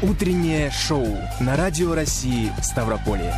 Утреннее шоу на Радио России Ставрополье.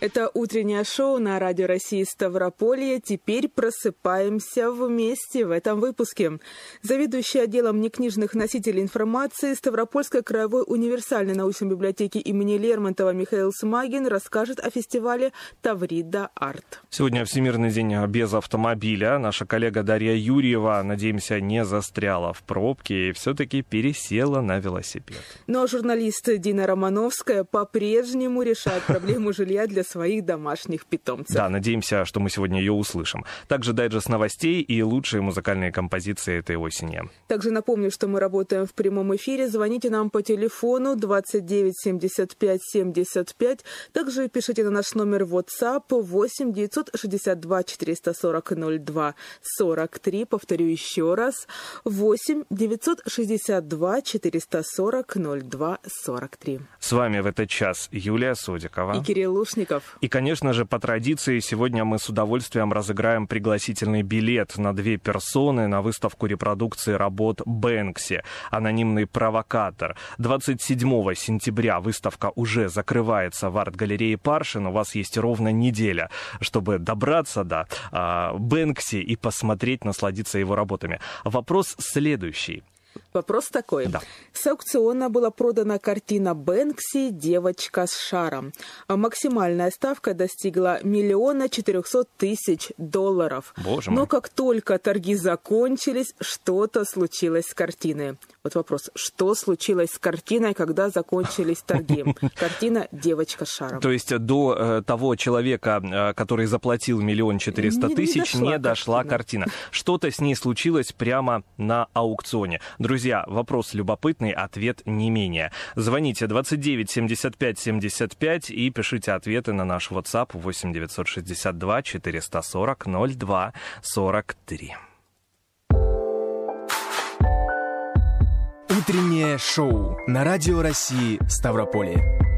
Это утреннее шоу на Радио России Ставрополье. Теперь просыпаемся вместе в этом выпуске. Заведующий отделом некнижных носителей информации Ставропольской краевой универсальной научной библиотеки имени Лермонтова Михаил Смагин расскажет о фестивале Таврида Арт. Сегодня Всемирный день без автомобиля. Наша коллега Дарья Юрьева, надеемся, не застряла в пробке и все-таки пересела на велосипед. Но журналист Дина Романовская по-прежнему решает проблему жилья для своих домашних питомцев. Да, надеемся, что мы сегодня ее услышим. Также дайджест новостей и лучшие музыкальные композиции этой осени. Также напомню, что мы работаем в прямом эфире. Звоните нам по телефону 29 75 75. Также пишите на наш номер WhatsApp 8 962 440 02 43. Повторю еще раз. 8 962 440 02 43. С вами в этот час Юлия Содикова. И Кирилл Лушников. И, конечно же, по традиции, сегодня мы с удовольствием разыграем пригласительный билет на две персоны на выставку репродукции работ Бэнкси «Анонимный провокатор». 27 сентября выставка уже закрывается в арт-галерее Паршин. У вас есть ровно неделя, чтобы добраться до э, Бэнкси и посмотреть, насладиться его работами. Вопрос следующий. Вопрос такой. Да. С аукциона была продана картина Бэнкси «Девочка с шаром». А Максимальная ставка достигла миллиона четырехсот тысяч долларов. Боже мой. Но как только торги закончились, что-то случилось с картиной. Вот вопрос, что случилось с картиной, когда закончились торги? Картина «Девочка шаром». То есть до э, того человека, э, который заплатил миллион четыреста тысяч, не дошла картина. картина. Что-то с ней случилось прямо на аукционе. Друзья, вопрос любопытный, ответ не менее. Звоните 29 75 75 и пишите ответы на наш WhatsApp 8 962 440 02 43. Утреннее шоу на Радио России Ставрополье.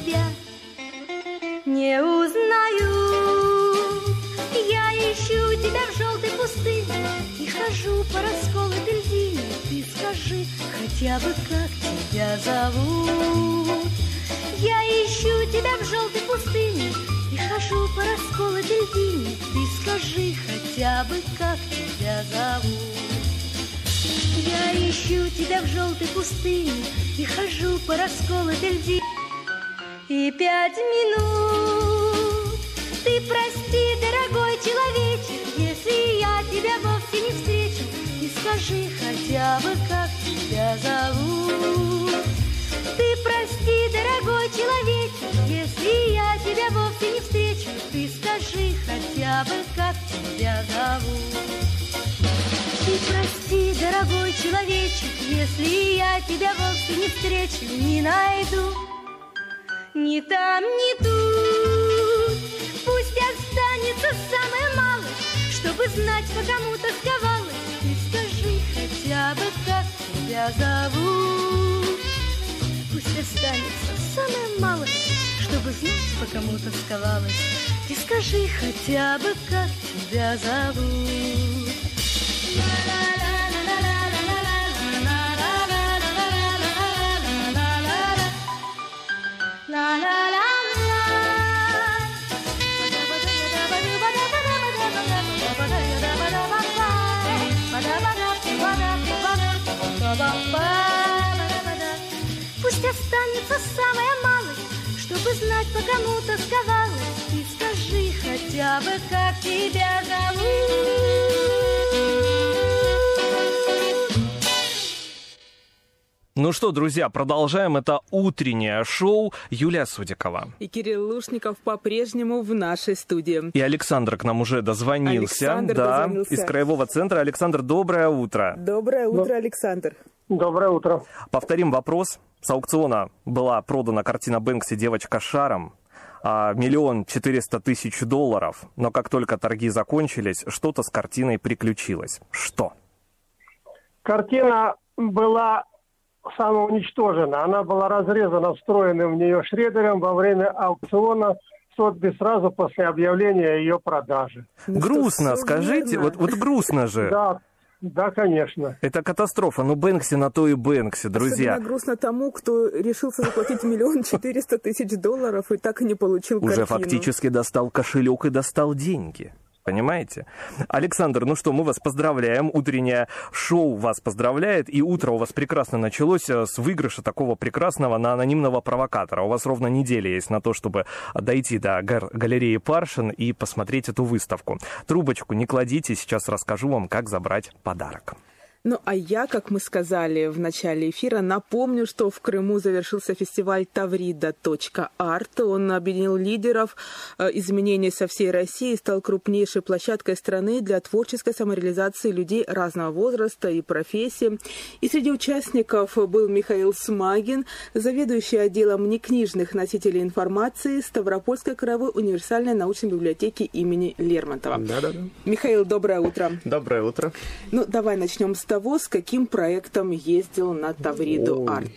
Тебя не узнаю. Я ищу тебя в желтой пустыне и хожу по расколотой льдине. Ты скажи хотя бы, как тебя зовут. Я ищу тебя в желтой пустыне и хожу по расколотой льдине. Ты скажи хотя бы, как тебя зовут. Я ищу тебя в желтой пустыне И хожу по расколотой льди И пять минут. Ты прости, дорогой человечек Если я тебя вовсе не встречу. И скажи хотя бы, как тебя зовут. Ты прости, дорогой человечек Если я тебя вовсе не встречу. Ты скажи хотя бы, как тебя зовут. Ты прости, дорогой человечек, если я тебя вовсе не встречу, не найду. Ни там, ни тут, пусть останется самое малое, чтобы знать, по кому тосковалась. Ты скажи хотя бы, как тебя зовут. Пусть останется самое малое, чтобы знать, по кому тосковалась. Ты скажи хотя бы, как тебя зовут. Пусть останется самая малость, чтобы по кому тосковалась, Ты скажи хотя бы, как тебя зовут. Ну что, друзья, продолжаем. Это утреннее шоу Юлия Судикова. И Кирилл Лушников по-прежнему в нашей студии. И Александр к нам уже дозвонился. Александр да, дозвонился. из Краевого центра. Александр, доброе утро. Доброе утро, Александр. Доброе утро. Повторим вопрос. С аукциона была продана картина Бэнкси «Девочка с шаром». а, Миллион четыреста тысяч долларов. Но как только торги закончились, что-то с картиной приключилось. Что? Картина была самоуничтожена. Она была разрезана встроенным в нее шредером во время аукциона Сотби сразу после объявления ее продажи. Ну грустно, скажите. верно. Вот, вот грустно же. Да, да, конечно. Это катастрофа. Ну, Бэнкси на то и Бэнкси, друзья. Особенно грустно тому, кто решился заплатить миллион четыреста тысяч долларов и так и не получил Уже картину. фактически достал кошелек и достал деньги. Понимаете? Александр, ну что, мы вас поздравляем. Утреннее шоу вас поздравляет. И утро у вас прекрасно началось э, с выигрыша такого прекрасного на анонимного провокатора. У вас ровно неделя есть на то, чтобы дойти до галереи Паршин и посмотреть эту выставку. Трубочку не кладите, сейчас расскажу вам, как забрать подарок. Ну, а я, как мы сказали в начале эфира, напомню, что в Крыму завершился фестиваль Таврида.арт. Он объединил лидеров э, изменений со всей России и стал крупнейшей площадкой страны для творческой самореализации людей разного возраста и профессии. И среди участников был Михаил Смагин, заведующий отделом некнижных носителей информации Ставропольской краевой универсальной научной библиотеки имени Лермонтова. Да-да-да. Михаил, доброе утро. Доброе утро. Ну, давай начнем с того, с каким проектом ездил на Тавриду Ой. Арт.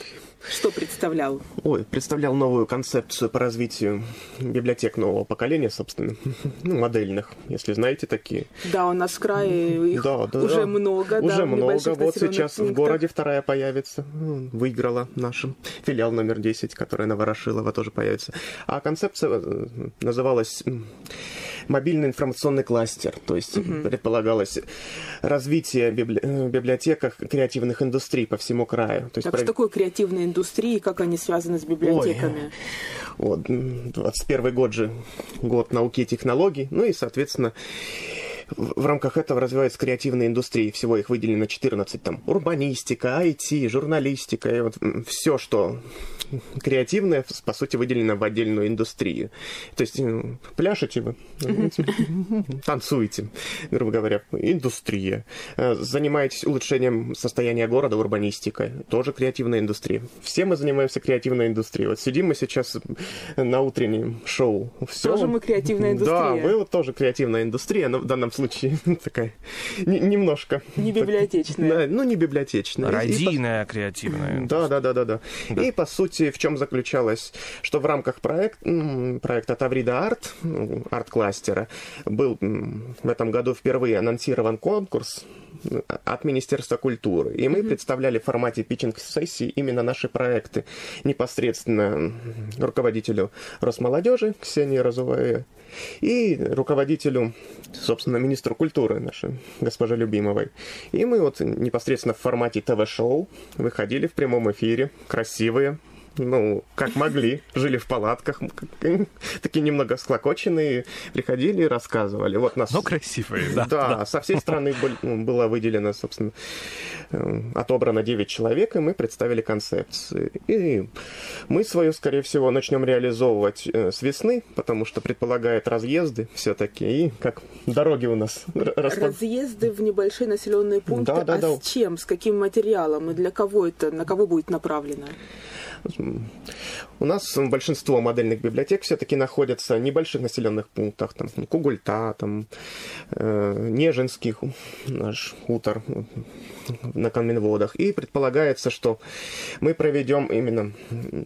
Что представлял? Ой, представлял новую концепцию по развитию библиотек нового поколения, собственно, ну, модельных, если знаете такие. Да, у нас в крае их да, да, уже да. много. да, Уже в много. Вот сейчас в пунктах. городе вторая появится. Выиграла наша филиал номер 10, которая на Ворошилова тоже появится. А концепция э, называлась мобильный информационный кластер. То есть предполагалось развитие библи- э, библиотеках креативных индустрий по всему краю. То есть Так про- что такое креативная индустрия и как они связаны с библиотеками? Вот, м, 21 год же год науки и технологий. Ну и, соответственно, в рамках этого развивается креативная индустрия. Всего их выделено 14. Там урбанистика, IT, журналистика. И вот все, что креативное, по сути, выделено в отдельную индустрию. То есть м, пляшете вы, танцуете, грубо говоря, индустрия. Э, Занимаетесь улучшением состояния города, урбанистикой. Тоже креативная индустрия. Все мы занимаемся креативной индустрией. Вот сидим мы сейчас на утреннем шоу. Всё. Тоже мы креативная индустрия. Да, мы вот тоже креативная индустрия, но в данном случае такая не- немножко. Не библиотечная. Да, ну, не библиотечная. И Радийная, креативная. да, да, да, да, да. И по сути, в чем заключалось, что в рамках проект, проекта Таврида Арт, арт-кластера, был в этом году впервые анонсирован конкурс м, от Министерства культуры. И мы представляли в формате питчинг-сессии именно наши проекты непосредственно руководителю Росмолодежи Ксении Разуваевой и руководителю, собственно, министру культуры нашей, госпоже Любимовой. И мы вот непосредственно в формате ТВ-шоу выходили в прямом эфире, красивые, ну, как могли, жили в палатках, такие немного склокоченные, приходили и рассказывали. Вот нас... Но красивые, да. Да, со всей страны ну, было выделено, собственно, э, отобрано 9 человек, и мы представили концепции. И мы свою, скорее всего, начнем реализовывать э, с весны, потому что предполагает разъезды все-таки, и как дороги у нас Разъезды в небольшие населенные пункты. Да, да, а да. с чем, с каким материалом и для кого это, на кого будет направлено? У нас большинство модельных библиотек все-таки находятся в небольших населенных пунктах, там Кугульта, там э, Нежинский, наш хутор на Каменводах. И предполагается, что мы проведем именно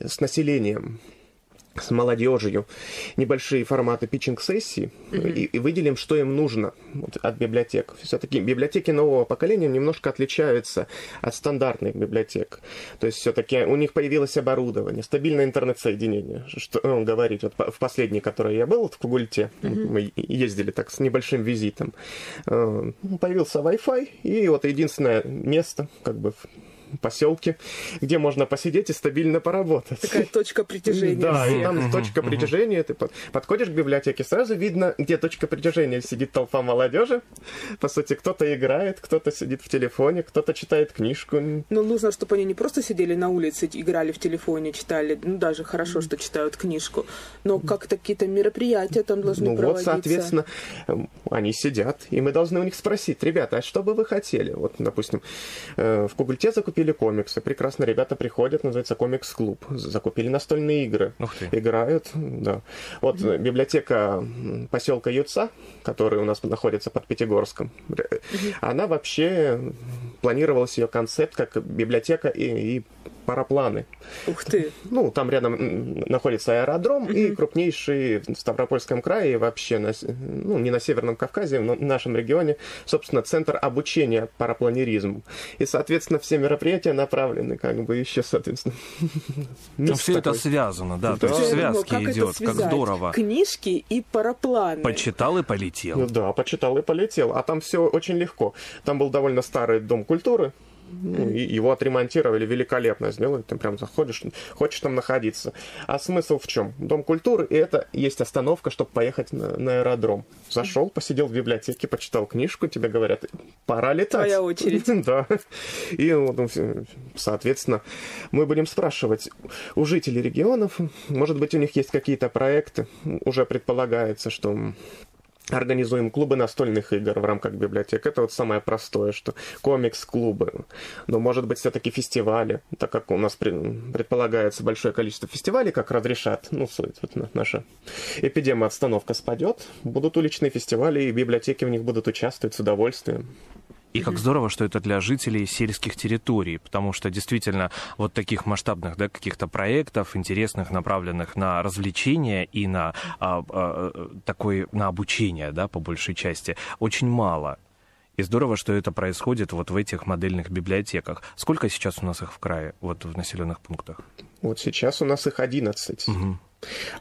с населением с молодежью небольшие форматы питчинг-сессий и, и выделим, что им нужно вот, от библиотек. Все-таки библиотеки нового поколения немножко отличаются от стандартных библиотек. То есть все-таки у них появилось оборудование, стабильное интернет-соединение. Что он говорит, вот в последний, который я был в Кугульте, мы ездили так с небольшим визитом, э, появился Wi-Fi, и вот единственное место, как бы поселке, где можно посидеть и стабильно поработать. Такая точка притяжения. Да, и там точка притяжения. Ты под- подходишь к библиотеке, сразу видно, где точка притяжения. Сидит толпа молодежи. По сути, кто-то играет, кто-то сидит в телефоне, кто-то читает книжку. Но нужно, чтобы они не просто сидели на улице, играли в телефоне, читали, ну даже хорошо, что читают книжку, но как-то какие-то мероприятия там должны Ну вот, проводиться. соответственно, эм, они сидят, и мы должны у них спросить, ребята, а что бы вы хотели? Вот, допустим, э, в Кугульте закупили комиксы, прекрасно, ребята приходят, называется комикс-клуб, закупили настольные игры, Ух ты. играют, да. Вот э, библиотека поселка Юца, который у нас находится под Пятигорском, э, она вообще планировалась ее концепт как библиотека и, и парапланы. Ух ты. Ну, там рядом находится аэродром и крупнейший в Ставропольском крае и вообще, на, ну, не на Северном Кавказе, но в нашем регионе, собственно, центр обучения парапланеризму. И, соответственно, все мероприятия направлены как бы еще, соответственно. Ну, все это связано, да, Да. то есть как это идет, как здорово. Книжки и парапланы. Почитал и полетел. Ну да, почитал и полетел. А там все очень легко. Там был довольно старый дом культуры. Ну, его отремонтировали великолепно, сделали. Ты прям заходишь, хочешь там находиться. А смысл в чем? Дом культуры, и это есть остановка, чтобы поехать на, на аэродром. Зашел, посидел в библиотеке, почитал книжку, тебе говорят, пора летать. Твоя очередь. Да. И, ну, соответственно, мы будем спрашивать у жителей регионов, может быть, у них есть какие-то проекты, уже предполагается, что организуем клубы настольных игр в рамках библиотек. Это вот самое простое, что комикс-клубы. Но, может быть, все-таки фестивали, так как у нас пред- предполагается большое количество фестивалей, как разрешат, ну, суть, вот на- наша эпидемия обстановка спадет, будут уличные фестивали, и библиотеки в них будут участвовать с удовольствием. И как здорово, что это для жителей сельских территорий, потому что действительно вот таких масштабных да, каких-то проектов, интересных, направленных на развлечения и на а, а, такой на обучение, да, по большей части, очень мало. И здорово, что это происходит вот в этих модельных библиотеках. Сколько сейчас у нас их в крае, вот в населенных пунктах? Вот сейчас у нас их 11,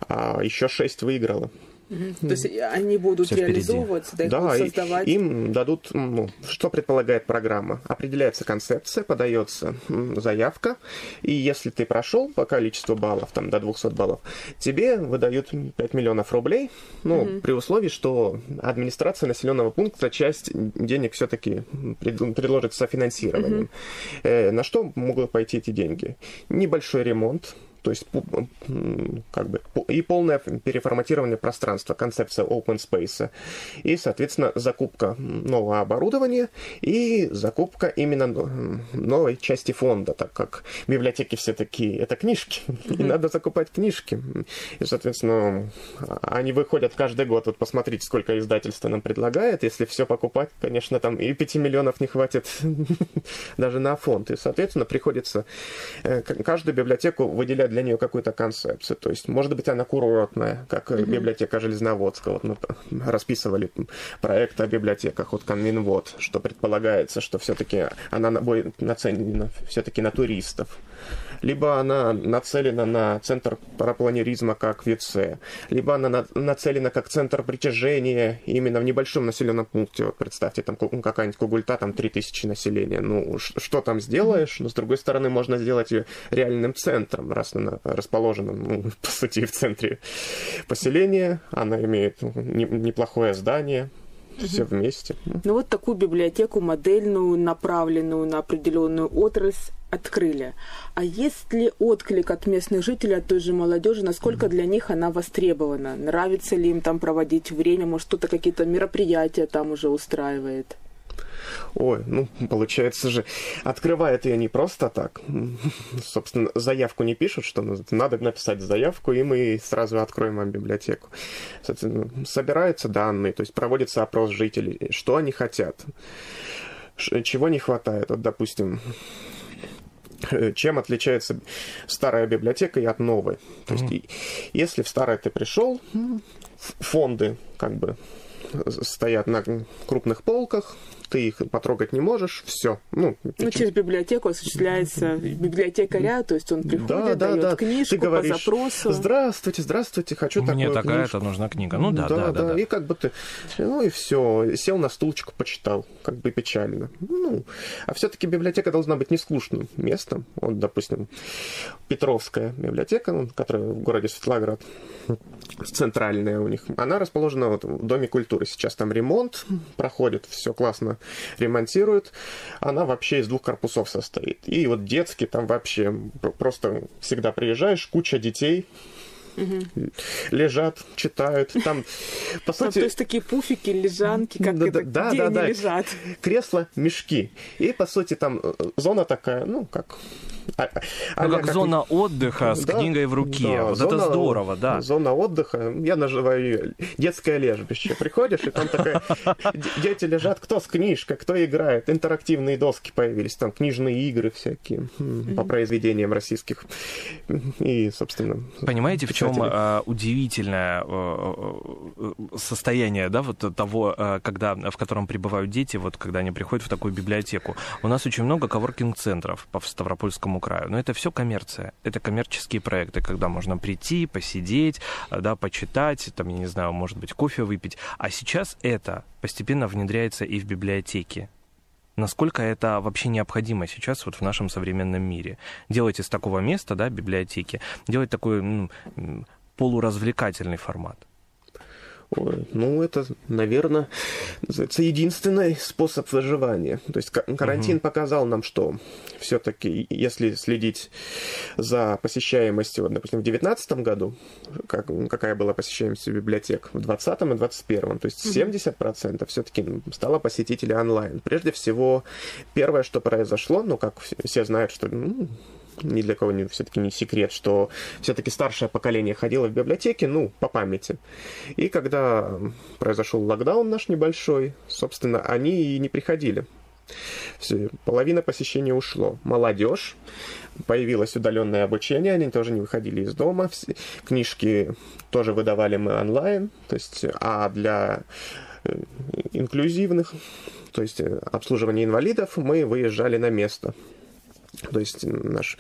а еще 6 выиграло. То есть они будут впереди. реализовываться, да, Да, и- создавать. им дадут, ну, что предполагает программа. Определяется концепция, подается заявка, и если ты прошел по количеству баллов, там до 200 баллов, тебе выдают 5 миллионов рублей, ну, при условии, что администрация населенного пункта часть денег все-таки предложит софинансированием. Э, на что могут пойти эти деньги? Небольшой ремонт, то есть как бы и полное переформатирование пространства, концепция open space, и, соответственно, закупка нового оборудования и закупка именно новой части фонда, так как библиотеки все такие, это книжки, и надо закупать книжки. И, соответственно, они выходят каждый год. Вот посмотрите, сколько издательство нам предлагает. Если все покупать, конечно, там и 5 миллионов не хватит даже на фонд. И, соответственно, приходится э, каждую библиотеку выделять для нее какую-то концепцию. То есть, может быть, она курортная, как э, библиотека Железноводска. Вот мы расписывали проект о библиотеках, вот Конвинвод, что предполагается, что все-таки она на- будет нацелена все-таки на туристов. Либо она нацелена на центр парапланеризма, как ВИЦЕ, либо она на- нацелена как центр притяжения именно в небольшом населенном пункте. Вот представьте, там какая-нибудь Кугульта, там 3000 населения. Ну, что там сделаешь? Но, с другой стороны, можно сделать ее реальным центром, раз она расположена, ну, по сути, в центре поселения. Она имеет ну, не- неплохое здание, все вместе. Ну, Ну вот такую библиотеку модельную, направленную на определенную отрасль открыли. А есть ли отклик от местных жителей, от той же молодежи, насколько для них она востребована? Нравится ли им там проводить время? Может, кто-то какие-то мероприятия там уже устраивает? Ой, ну, получается же, открывает ее не просто так. Собственно, заявку не пишут, что ну, надо написать заявку, и мы сразу откроем вам библиотеку. Соответственно, собираются данные, то есть проводится опрос жителей, что они хотят, чего не хватает. Вот, допустим, чем отличается старая библиотека и от новой. То есть, и- если в старой ты пришел, фонды как бы стоят на крупных полках, ты их потрогать не можешь, все. Ну, ну через библиотеку осуществляется библиотекаря, то есть он приходит, да, да, дает да. книжку ты говоришь, по запросу. Здравствуйте, здравствуйте, хочу Мне такую такая-то книжку. нужна книга. Ну да, да, да, да, да. И как бы ты, ну и все, сел на стулочку, почитал, как бы печально. Ну, а все-таки библиотека должна быть не скучным местом. Вот, допустим, Петровская библиотека, ну, которая в городе Светлоград, центральная у них, она расположена вот в Доме культуры. Сейчас там ремонт проходит, все классно ремонтируют. Она вообще из двух корпусов состоит. И вот детский там вообще просто всегда приезжаешь, куча детей, угу. лежат, читают. Там, по сути... то есть такие пуфики, лежанки, как да, это, да, где да, они да. лежат? Кресла, мешки. И, по сути, там э, зона такая, ну, как а, ну, как, как зона отдыха с да, книгой в руке. Да, вот зона, это здорово, да. Зона отдыха, я называю ее детское лежбище. Приходишь, и там такая... Дети лежат, кто с книжкой, кто играет. Интерактивные доски появились, там книжные игры всякие по произведениям российских. И, собственно... Понимаете, в чем а, удивительное а, состояние, да, вот того, а, когда, в котором пребывают дети, вот когда они приходят в такую библиотеку. У нас очень много коворкинг-центров по Ставропольскому Краснодарскому краю. Но это все коммерция. Это коммерческие проекты, когда можно прийти, посидеть, э, да, почитать, там, я не знаю, может быть, кофе выпить. А сейчас это постепенно внедряется и в библиотеки. Насколько это вообще необходимо сейчас вот в нашем современном мире? Делать из такого места, да, библиотеки, делать такой ну, полуразвлекательный формат. Ну, это, наверное, это единственный способ выживания. То есть карантин угу. показал нам, что все-таки, если следить за посещаемостью, вот, допустим, в 2019 году, как, какая была посещаемость библиотек, в 2020 и 2021, то есть угу. 70% все-таки стало посетителей онлайн. Прежде всего, первое, что произошло, ну, как все знают, что ну, ни для кого не, все-таки не секрет, что все-таки старшее поколение ходило в библиотеки, ну, по памяти. И когда произошел локдаун наш небольшой, собственно, они и не приходили. Все, половина посещения ушло. Молодежь, появилось удаленное обучение, они тоже не выходили из дома. Все, книжки тоже выдавали мы онлайн, то есть, а для э, инклюзивных, то есть э, обслуживания инвалидов, мы выезжали на место. То есть наш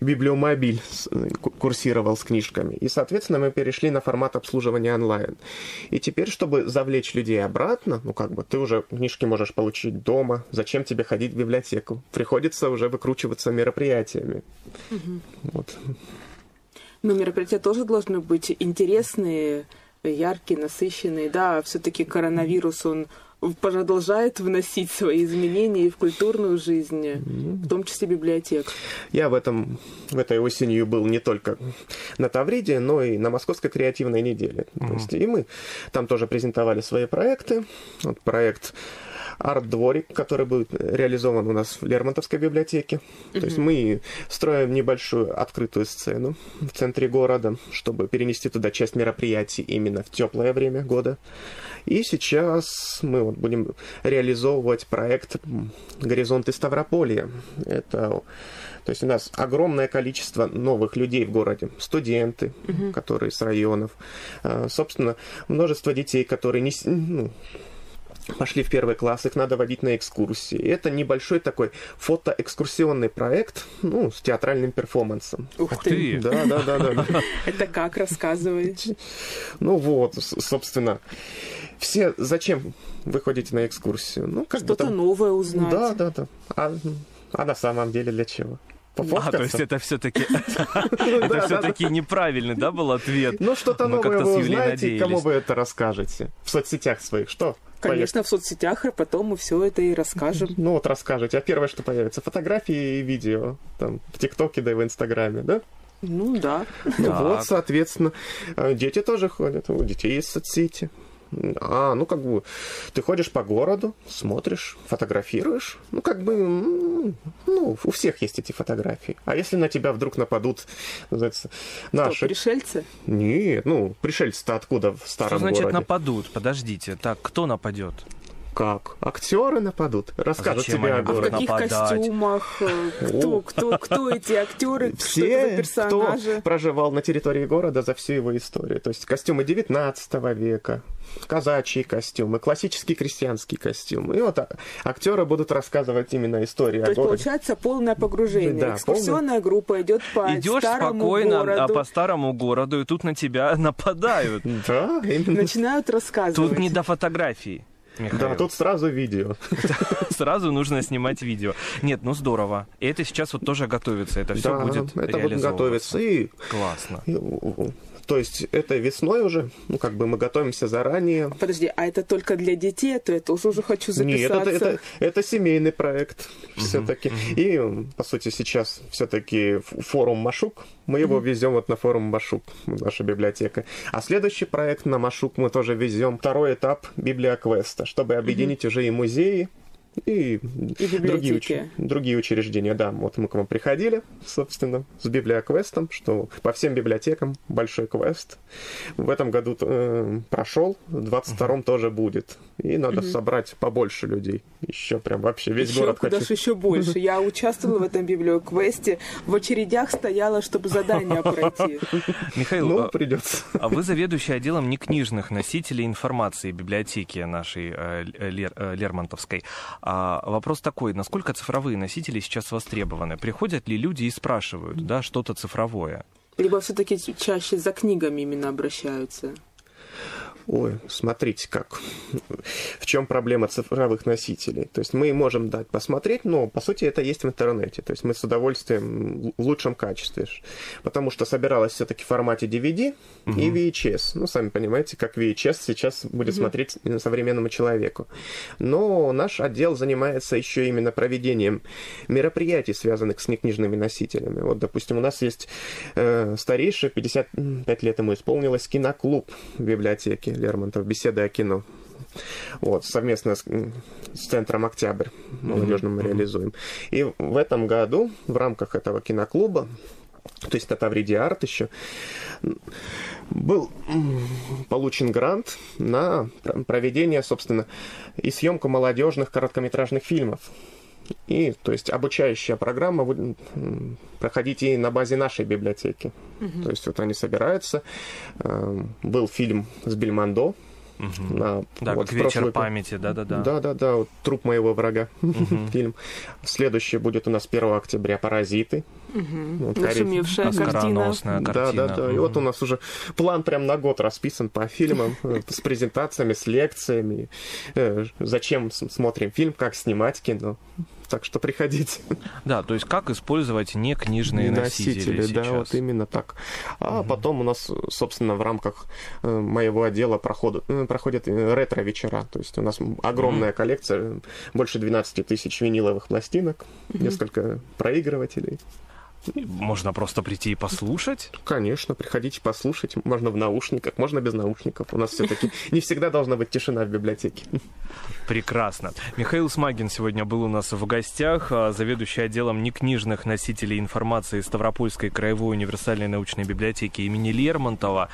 библиомобиль курсировал с книжками. И, соответственно, мы перешли на формат обслуживания онлайн. И теперь, чтобы завлечь людей обратно, ну, как бы, ты уже книжки можешь получить дома. Зачем тебе ходить в библиотеку? Приходится уже выкручиваться мероприятиями. Угу. Вот. Но мероприятия тоже должны быть интересные, яркие, насыщенные. Да, все-таки коронавирус, он продолжает вносить свои изменения и в культурную жизнь, в том числе библиотек. Я в, этом, в этой осенью был не только на Тавриде, но и на Московской креативной неделе. Mm-hmm. То есть, и мы там тоже презентовали свои проекты. Вот проект арт-дворик, который будет реализован у нас в Лермонтовской библиотеке. Mm-hmm. То есть мы строим небольшую открытую сцену в центре города, чтобы перенести туда часть мероприятий именно в теплое время года. И сейчас мы вот будем реализовывать проект «Горизонты Ставрополья». Это то есть у нас огромное количество новых людей в городе, студенты, угу. которые с районов, а, собственно, множество детей, которые не, ну, пошли в первый класс, их надо водить на экскурсии. Это небольшой такой фотоэкскурсионный проект, ну, с театральным перформансом. Ух ты! Да, да, да, да. Это как рассказываете? Ну вот, собственно, все зачем вы ходите на экскурсию? Ну, как Что-то новое узнать. Да, да, да. А, а на самом деле для чего? А, то есть это все-таки это все-таки неправильный, да, был ответ? Ну, что-то новое вы узнаете, кому вы это расскажете? В соцсетях своих, что? Конечно, в соцсетях, а потом мы все это и расскажем. Ну вот расскажете. А первое, что появится, фотографии и видео. Там в ТикТоке, да и в Инстаграме, да? Ну да. Ну вот, соответственно, э, дети тоже ходят. У детей есть соцсети. А, ну как бы ты ходишь по городу, смотришь, фотографируешь. Ну как бы, ну у всех есть эти фотографии. А если на тебя вдруг нападут, называется, наши... Что, пришельцы? Нет, ну пришельцы-то откуда в старом Что значит городе? нападут? Подождите, так кто нападет? Как? Актеры нападут? Расскажут Зачем тебе о будут В городе. каких нападать. костюмах? Кто, кто, кто эти актеры? Что это за Все, персонажи? кто проживал на территории города за всю его историю. То есть костюмы 19 века, казачьи костюмы, классический крестьянский костюм. И вот а- актеры будут рассказывать именно историю То о есть городе. получается полное погружение. Да, Экскурсионная группа идет по Идешь старому спокойно городу, а по старому городу, и тут на тебя нападают. Да, именно. начинают рассказывать. Тут не до фотографий. Михаил. Да, тут сразу видео. Сразу нужно снимать видео. Нет, ну здорово. И это сейчас вот тоже готовится. Это все Да, будет это реализовываться. готовится. И Классно. То есть это весной уже, ну как бы мы готовимся заранее. Подожди, а это только для детей? А То я тоже уже хочу Нет, записаться. это, это, это семейный проект все-таки. И, по сути, сейчас все-таки форум Машук, мы его везем вот на форум Машук, наша библиотека. А следующий проект на Машук мы тоже везем второй этап Библиоквеста, чтобы объединить уже и музеи, и, другие, библиотеки. уч- другие учреждения. Да, вот мы к вам приходили, собственно, с библиоквестом, что по всем библиотекам большой квест. В этом году э, прошел, в 22-м тоже будет. И надо собрать побольше людей. Еще прям вообще весь еще город куда хочу. еще больше. Я участвовала в этом библиоквесте, в очередях стояла, чтобы задание пройти. Михаил, Ну, а- придется. а вы заведующий отделом некнижных носителей информации библиотеки нашей э, Лер- э, Лермонтовской. А вопрос такой, насколько цифровые носители сейчас востребованы? Приходят ли люди и спрашивают, да, что-то цифровое? Либо все-таки чаще за книгами именно обращаются. Ой, смотрите, как. В чем проблема цифровых носителей? То есть мы можем дать посмотреть, но по сути это есть в интернете. То есть мы с удовольствием в лучшем качестве. Потому что собиралось все-таки в формате DVD и VHS. Ну, сами понимаете, как VHS сейчас будет смотреть современному человеку. Но наш отдел занимается еще именно проведением мероприятий, связанных с некнижными носителями. Вот, допустим, у нас есть э, старейший, 55 лет ему исполнилось, киноклуб в библиотеке Лермонтов, беседы о кино. Вот, совместно с, с Центром Октябрь молодежным мы реализуем. И в этом году в рамках этого киноклуба то есть это Тавриди Арт еще, был получен грант на пр- проведение, собственно, и съемку молодежных короткометражных фильмов. И, то есть, обучающая программа будет проходить и на базе нашей библиотеки. То есть, вот они собираются. Эм, Был фильм с Бельмондо. на- Да, вот как вечер прошлый- памяти, да-да-да. да, да, да, вот труп моего врага фильм. Следующий будет у нас 1 октября Паразиты. Вот, корей- Нашумевшая Да, картина. да, да. И вот у нас уже план прям на год расписан по фильмам, э, с презентациями, с лекциями. э, Зачем смотрим фильм, как снимать кино. Так что приходите. Да, то есть как использовать некнижные носители, да, сейчас? вот именно так. А потом у нас, собственно, в рамках э, моего отдела проходят, э, проходят э, ретро-вечера. То есть у нас огромная коллекция, больше 12 тысяч виниловых пластинок, несколько проигрывателей. Можно просто прийти и послушать? Конечно, приходите послушать. Можно в наушниках, можно без наушников. У нас все-таки не всегда должна быть тишина в библиотеке. Прекрасно. Михаил Смагин сегодня был у нас в гостях, а, заведующий отделом некнижных носителей информации Ставропольской краевой универсальной научной библиотеки имени Лермонтова.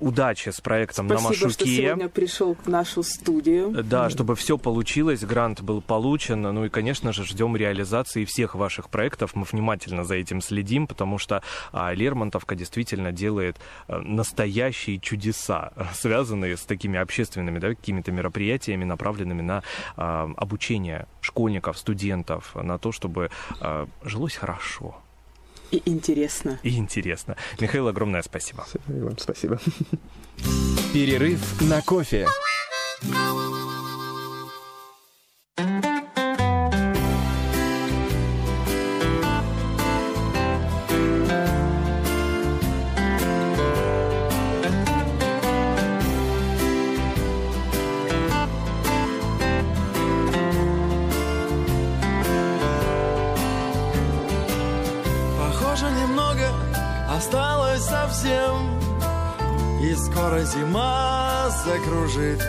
Удачи с проектом на Спасибо, что Машуке. сегодня пришел в нашу студию. Да, чтобы все получилось, грант был получен. Ну и, конечно же, ждем реализации всех ваших проектов. Мы внимательно за этим следим, потому что а, Лермонтовка действительно делает а, настоящие чудеса, связанные с такими общественными да, какими-то мероприятиями, направленными на а, обучение школьников, студентов, на то, чтобы а, жилось хорошо И интересно. и интересно. Михаил, огромное спасибо. И вам спасибо. Перерыв на кофе. Скоро зима закружит.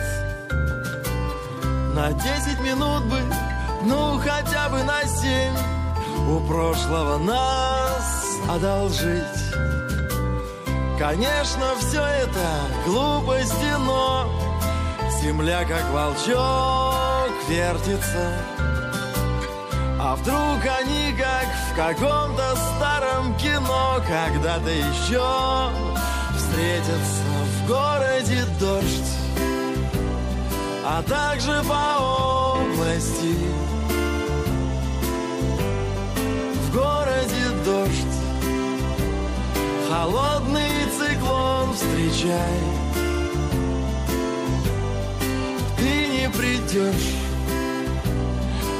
На десять минут бы, ну хотя бы на семь. У прошлого нас одолжить. Конечно, все это глупости, но Земля как волчок вертится. А вдруг они как в каком-то старом кино Когда-то еще встретятся городе дождь А также по области. В городе дождь Холодный циклон встречай. Ты не придешь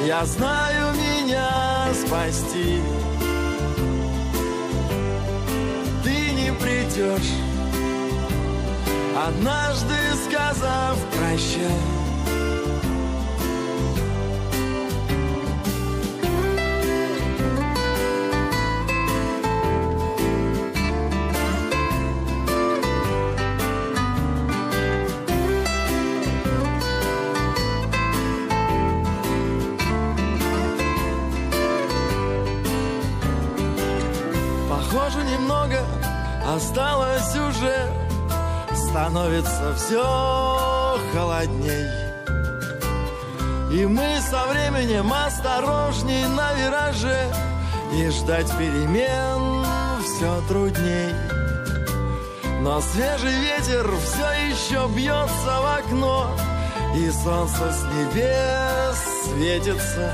Я знаю меня спасти. Ты не придешь Однажды сказав прощай Становится все холодней. И мы со временем осторожней на вираже И ждать перемен все трудней. Но свежий ветер все еще бьется в окно И солнце с небес светится.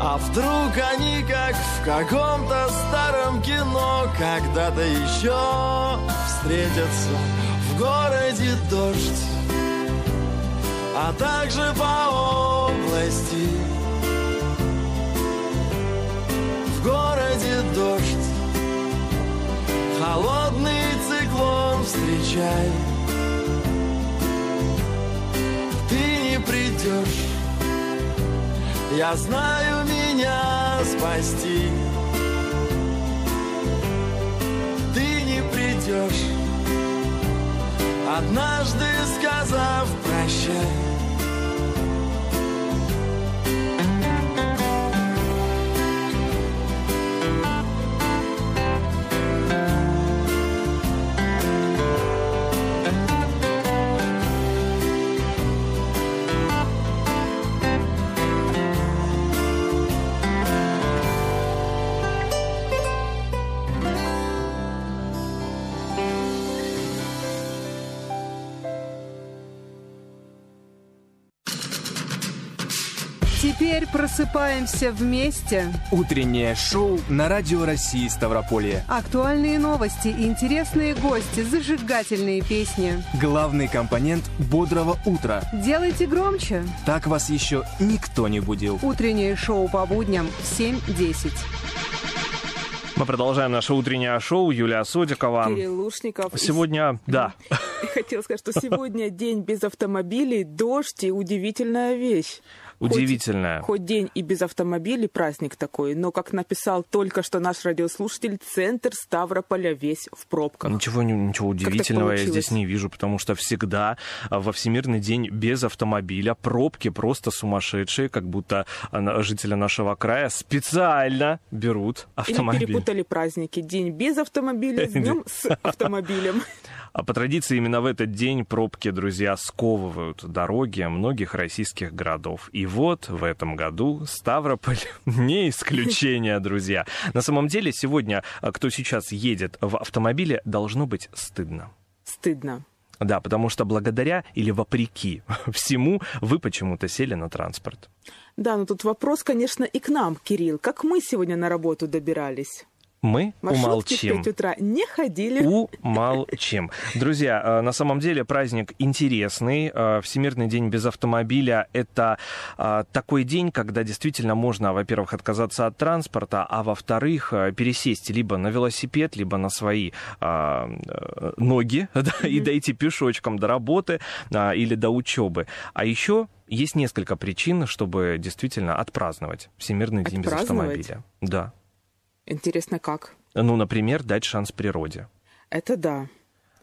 А вдруг они как в каком-то старом кино Когда-то еще встретятся в городе дождь А также по области. В городе дождь Холодный циклон встречай. Ты не придешь я знаю меня спасти. Ты не придешь Однажды сказав прощай просыпаемся вместе. Утреннее шоу на Радио России Ставрополье. Актуальные новости, интересные гости, зажигательные песни. Главный компонент бодрого утра. Делайте громче. Так вас еще никто не будил. Утреннее шоу по будням в 7.10. Мы продолжаем наше утреннее шоу. Юлия Содикова. Кирилл Лушников. Сегодня, да. Я хотела сказать, что сегодня день без автомобилей, дождь и удивительная вещь. Удивительная. Хоть, хоть день и без автомобилей, праздник такой, но, как написал только что наш радиослушатель, центр Ставрополя весь в пробках. Ничего, ничего удивительного я здесь не вижу, потому что всегда а, во Всемирный день без автомобиля пробки просто сумасшедшие, как будто а, жители нашего края специально берут автомобиль. Или перепутали праздники. День без автомобиля с днем с автомобилем. А по традиции именно в этот день пробки, друзья, сковывают дороги многих российских городов. И вот в этом году Ставрополь не исключение, друзья. На самом деле сегодня, а, кто сейчас едет в автомобиле, должно быть стыдно. Стыдно. Да, потому что благодаря или вопреки всему вы почему-то сели на транспорт. Да, но тут вопрос, конечно, и к нам, Кирилл. Как мы сегодня на работу добирались? Мы Маршрутки умолчим. в 5 утра не ходили. Умолчим. Друзья, э, на самом деле праздник интересный. Э, Всемирный день без автомобиля — это э, такой день, когда действительно можно, во-первых, отказаться от транспорта, а во-вторых, пересесть либо на велосипед, либо на свои ноги да, mm-hmm. и дойти пешочком до работы или до учебы. А еще есть несколько причин, чтобы действительно отпраздновать Всемирный день без автомобиля. Да. Интересно, как? Ну, например, дать шанс природе. Это да.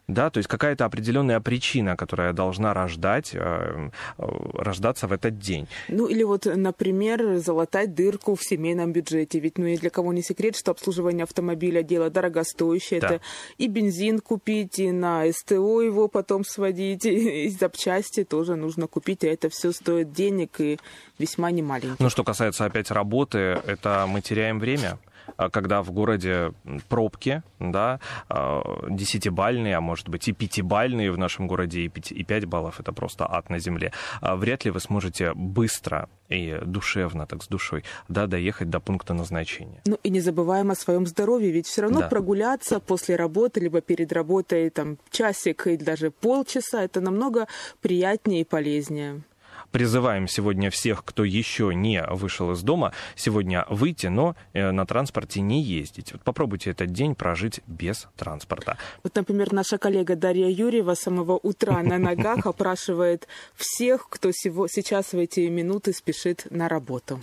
да, то есть какая-то определенная причина, которая должна рождать, э, э, рождаться в этот день. Ну или вот, например, залатать дырку в семейном бюджете. Ведь ну и для кого не секрет, что обслуживание автомобиля дело дорогостоящее. Да. Это и бензин купить, и на СТО его потом сводить, и, и запчасти тоже нужно купить, а это все стоит денег и весьма немаленьких. Ну что касается опять работы, это мы теряем время. А, когда в городе пробки, да, а, десятибальные, а может быть и пятибальные в нашем городе, и 5, и 5 баллов, это просто ад на земле, а вряд ли вы сможете быстро и душевно, так с душой, да, доехать до пункта назначения. Ну и не забываем о своем здоровье, ведь все равно да. прогуляться после работы, либо перед работой там часик или даже полчаса, это намного приятнее и полезнее призываем сегодня всех, кто еще не вышел из дома, сегодня выйти, но э, на транспорте не ездить. Вот попробуйте этот день прожить без транспорта. Вот, например, наша коллега Дарья Юрьева с самого утра на ногах опрашивает всех, кто сейчас в эти минуты спешит на работу.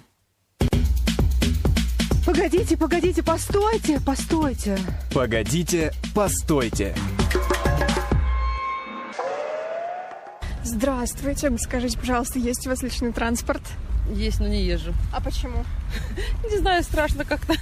Погодите, погодите, постойте, постойте. Погодите, постойте. Здравствуйте. Скажите, пожалуйста, есть у вас личный транспорт? Есть, но не езжу. А почему? Не знаю, страшно как-то.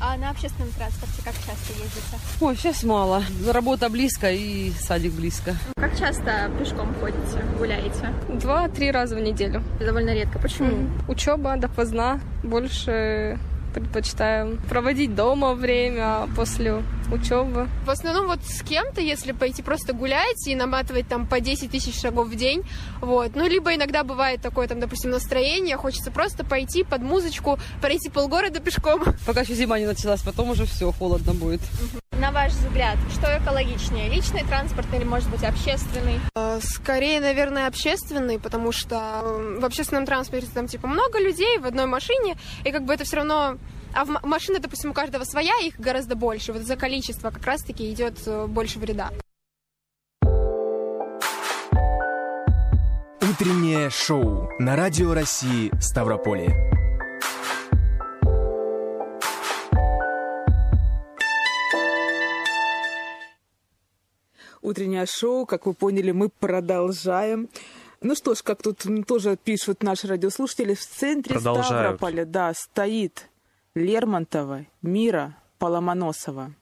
А на общественном транспорте как часто ездите? Ой, сейчас мало. Работа близко и садик близко. Как часто пешком ходите, гуляете? Два-три раза в неделю. Довольно редко. Почему? Mm-hmm. Учеба допоздна. Больше предпочитаем проводить дома время после учебы. В основном вот с кем-то, если пойти просто гулять и наматывать там по 10 тысяч шагов в день, вот. Ну, либо иногда бывает такое, там, допустим, настроение, хочется просто пойти под музычку, пройти полгорода пешком. Пока еще зима не началась, потом уже все, холодно будет. На ваш взгляд, что экологичнее, личный транспорт или, может быть, общественный? А, скорее, наверное, общественный, потому что в общественном транспорте там, типа, много людей в одной машине, и как бы это все равно а в машины, допустим, у каждого своя, их гораздо больше. Вот за количество как раз-таки идет э, больше вреда. Утреннее шоу на Радио России Ставрополье. Утреннее шоу, как вы поняли, мы продолжаем. Ну что ж, как тут тоже пишут наши радиослушатели, в центре Ставрополя, да, стоит Лермонтова, Мира, Поломоносова.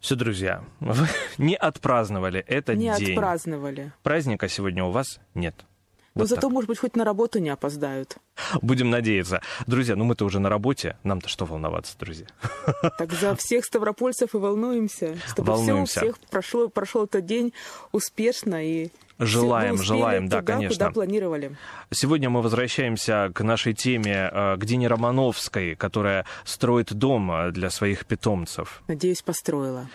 Все, друзья, вы не отпраздновали этот не день. Не отпраздновали. Праздника сегодня у вас нет. Но вот зато, так. может быть, хоть на работу не опоздают. Будем надеяться. Друзья, ну мы-то уже на работе. Нам-то что волноваться, друзья? Так за всех ставропольцев и волнуемся. Чтобы волнуемся. все у всех прошел, прошел этот день успешно и Желаем, желаем, да, туда, конечно. Куда планировали. Сегодня мы возвращаемся к нашей теме, э, к Дине Романовской, которая строит дом э, для своих питомцев. Надеюсь, построила.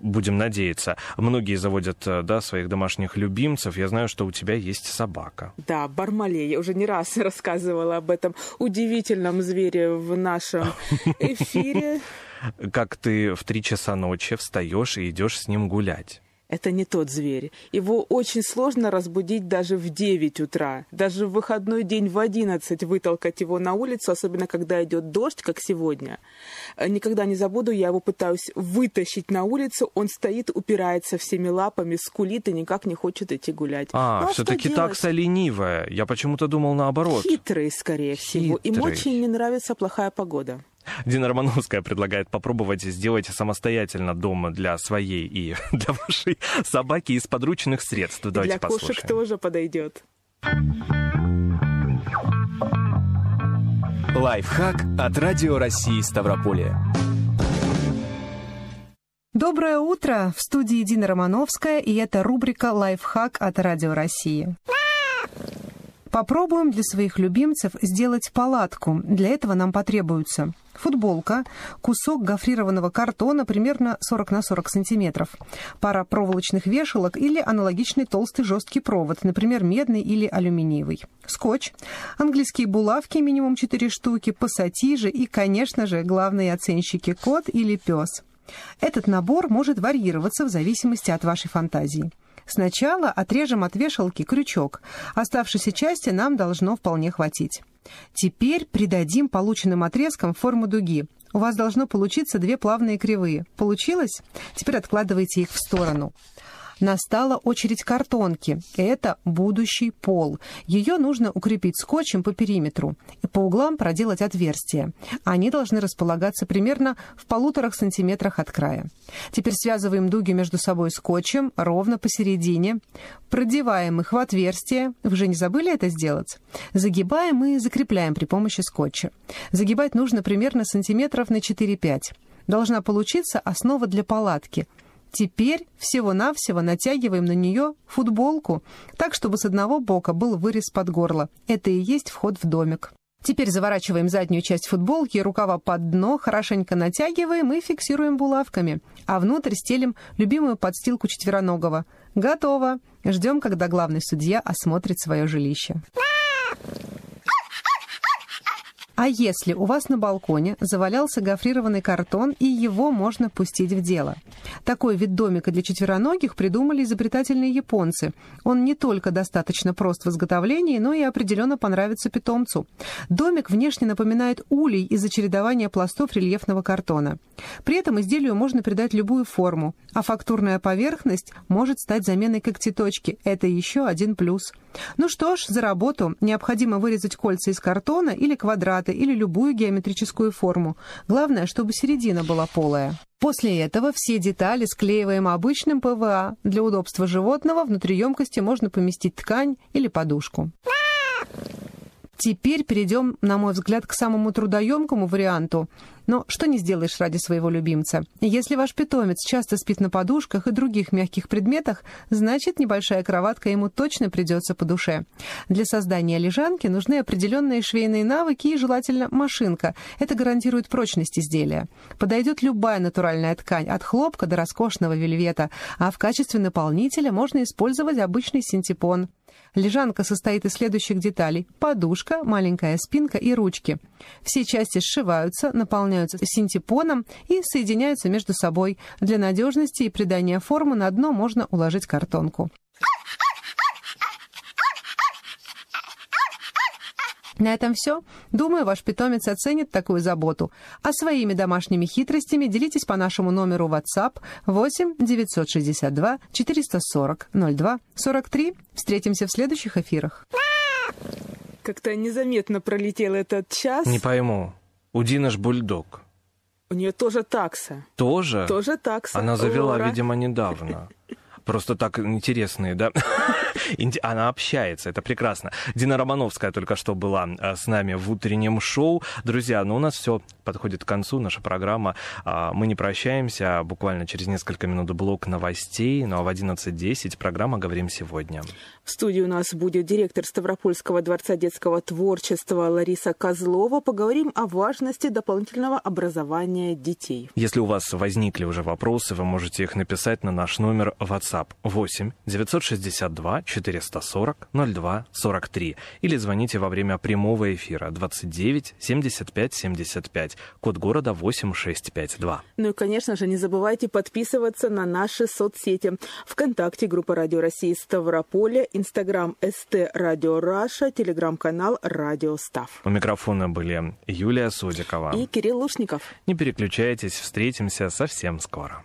Будем надеяться. Многие заводят э, да, своих домашних любимцев. Я знаю, что у тебя есть собака. Да, Бармалей. Я уже не раз рассказывала об этом удивительном звере в нашем эфире. Как ты в три часа ночи встаешь и идешь с ним гулять это не тот зверь. Его очень сложно разбудить даже в 9 утра. Даже в выходной день в 11 вытолкать его на улицу, особенно когда идет дождь, как сегодня. Э, никогда не забуду, я его пытаюсь вытащить на улицу, он стоит, упирается всеми лапами, скулит и никак не хочет идти гулять. А, ну, а все-таки такса ленивая. Я почему-то думал наоборот. Хитрый, скорее Хитрый. всего. Им очень не нравится плохая погода. Дина Романовская предлагает попробовать сделать самостоятельно дом для своей и для вашей собаки из подручных средств. Давайте для послушаем. кошек тоже подойдет. Лайфхак от Радио России Ставрополье. Доброе утро! В студии Дина Романовская, и это рубрика «Лайфхак от Радио России». Попробуем для своих любимцев сделать палатку. Для этого нам потребуется футболка, кусок гофрированного картона примерно 40 на 40 сантиметров, пара проволочных вешалок или аналогичный толстый жесткий провод, например, медный или алюминиевый, скотч, английские булавки минимум 4 штуки, пассатижи и, конечно же, главные оценщики кот или пес. Этот набор может варьироваться в зависимости от вашей фантазии. Сначала отрежем от вешалки крючок. Оставшейся части нам должно вполне хватить. Теперь придадим полученным отрезкам форму дуги. У вас должно получиться две плавные кривые. Получилось? Теперь откладывайте их в сторону. Настала очередь картонки. Это будущий пол. Ее нужно укрепить скотчем по периметру и по углам проделать отверстия. Они должны располагаться примерно в полуторах сантиметрах от края. Теперь связываем дуги между собой скотчем ровно посередине, продеваем их в отверстие. Вы же не забыли это сделать? Загибаем и закрепляем при помощи скотча. Загибать нужно примерно сантиметров на 4-5. Должна получиться основа для палатки – Теперь всего-навсего натягиваем на нее футболку, так, чтобы с одного бока был вырез под горло. Это и есть вход в домик. Теперь заворачиваем заднюю часть футболки, рукава под дно, хорошенько натягиваем и фиксируем булавками. А внутрь стелим любимую подстилку четвероногого. Готово. Ждем, когда главный судья осмотрит свое жилище. А если у вас на балконе завалялся гофрированный картон, и его можно пустить в дело? Такой вид домика для четвероногих придумали изобретательные японцы. Он не только достаточно прост в изготовлении, но и определенно понравится питомцу. Домик внешне напоминает улей из-за чередования пластов рельефного картона. При этом изделию можно придать любую форму, а фактурная поверхность может стать заменой когтеточки. Это еще один плюс. Ну что ж, за работу необходимо вырезать кольца из картона или квадраты, или любую геометрическую форму. Главное, чтобы середина была полая. После этого все детали склеиваем обычным ПВА. Для удобства животного внутри емкости можно поместить ткань или подушку. Теперь перейдем, на мой взгляд, к самому трудоемкому варианту. Но что не сделаешь ради своего любимца? Если ваш питомец часто спит на подушках и других мягких предметах, значит, небольшая кроватка ему точно придется по душе. Для создания лежанки нужны определенные швейные навыки и, желательно, машинка. Это гарантирует прочность изделия. Подойдет любая натуральная ткань, от хлопка до роскошного вельвета, а в качестве наполнителя можно использовать обычный синтепон. Лежанка состоит из следующих деталей. Подушка, маленькая спинка и ручки. Все части сшиваются, наполняются синтепоном и соединяются между собой. Для надежности и придания формы на дно можно уложить картонку. На этом все. Думаю, ваш питомец оценит такую заботу. А своими домашними хитростями делитесь по нашему номеру WhatsApp 8 962 440 02 43. Встретимся в следующих эфирах. Как-то незаметно пролетел этот час. Не пойму. У Дины ж бульдог. У нее тоже такса. Тоже? Тоже такса. Она завела, Лора. видимо, недавно. Просто так интересные, да? Она общается, это прекрасно. Дина Романовская только что была а, с нами в утреннем шоу. Друзья, ну у нас все подходит к концу, наша программа. А, мы не прощаемся, буквально через несколько минут блок новостей, ну а в 11.10 программа «Говорим сегодня». В студии у нас будет директор Ставропольского дворца детского творчества Лариса Козлова. Поговорим о важности дополнительного образования детей. Если у вас возникли уже вопросы, вы можете их написать на наш номер WhatsApp 8 962 440 02 43 или звоните во время прямого эфира 29 75 75, код города 8652. Ну и, конечно же, не забывайте подписываться на наши соцсети. ВКонтакте группа Радио России Ставрополя, Инстаграм ST Radio Russia, Телеграм-канал Радио Став. У микрофона были Юлия Судикова и Кирилл Лушников. Не переключайтесь, встретимся совсем скоро.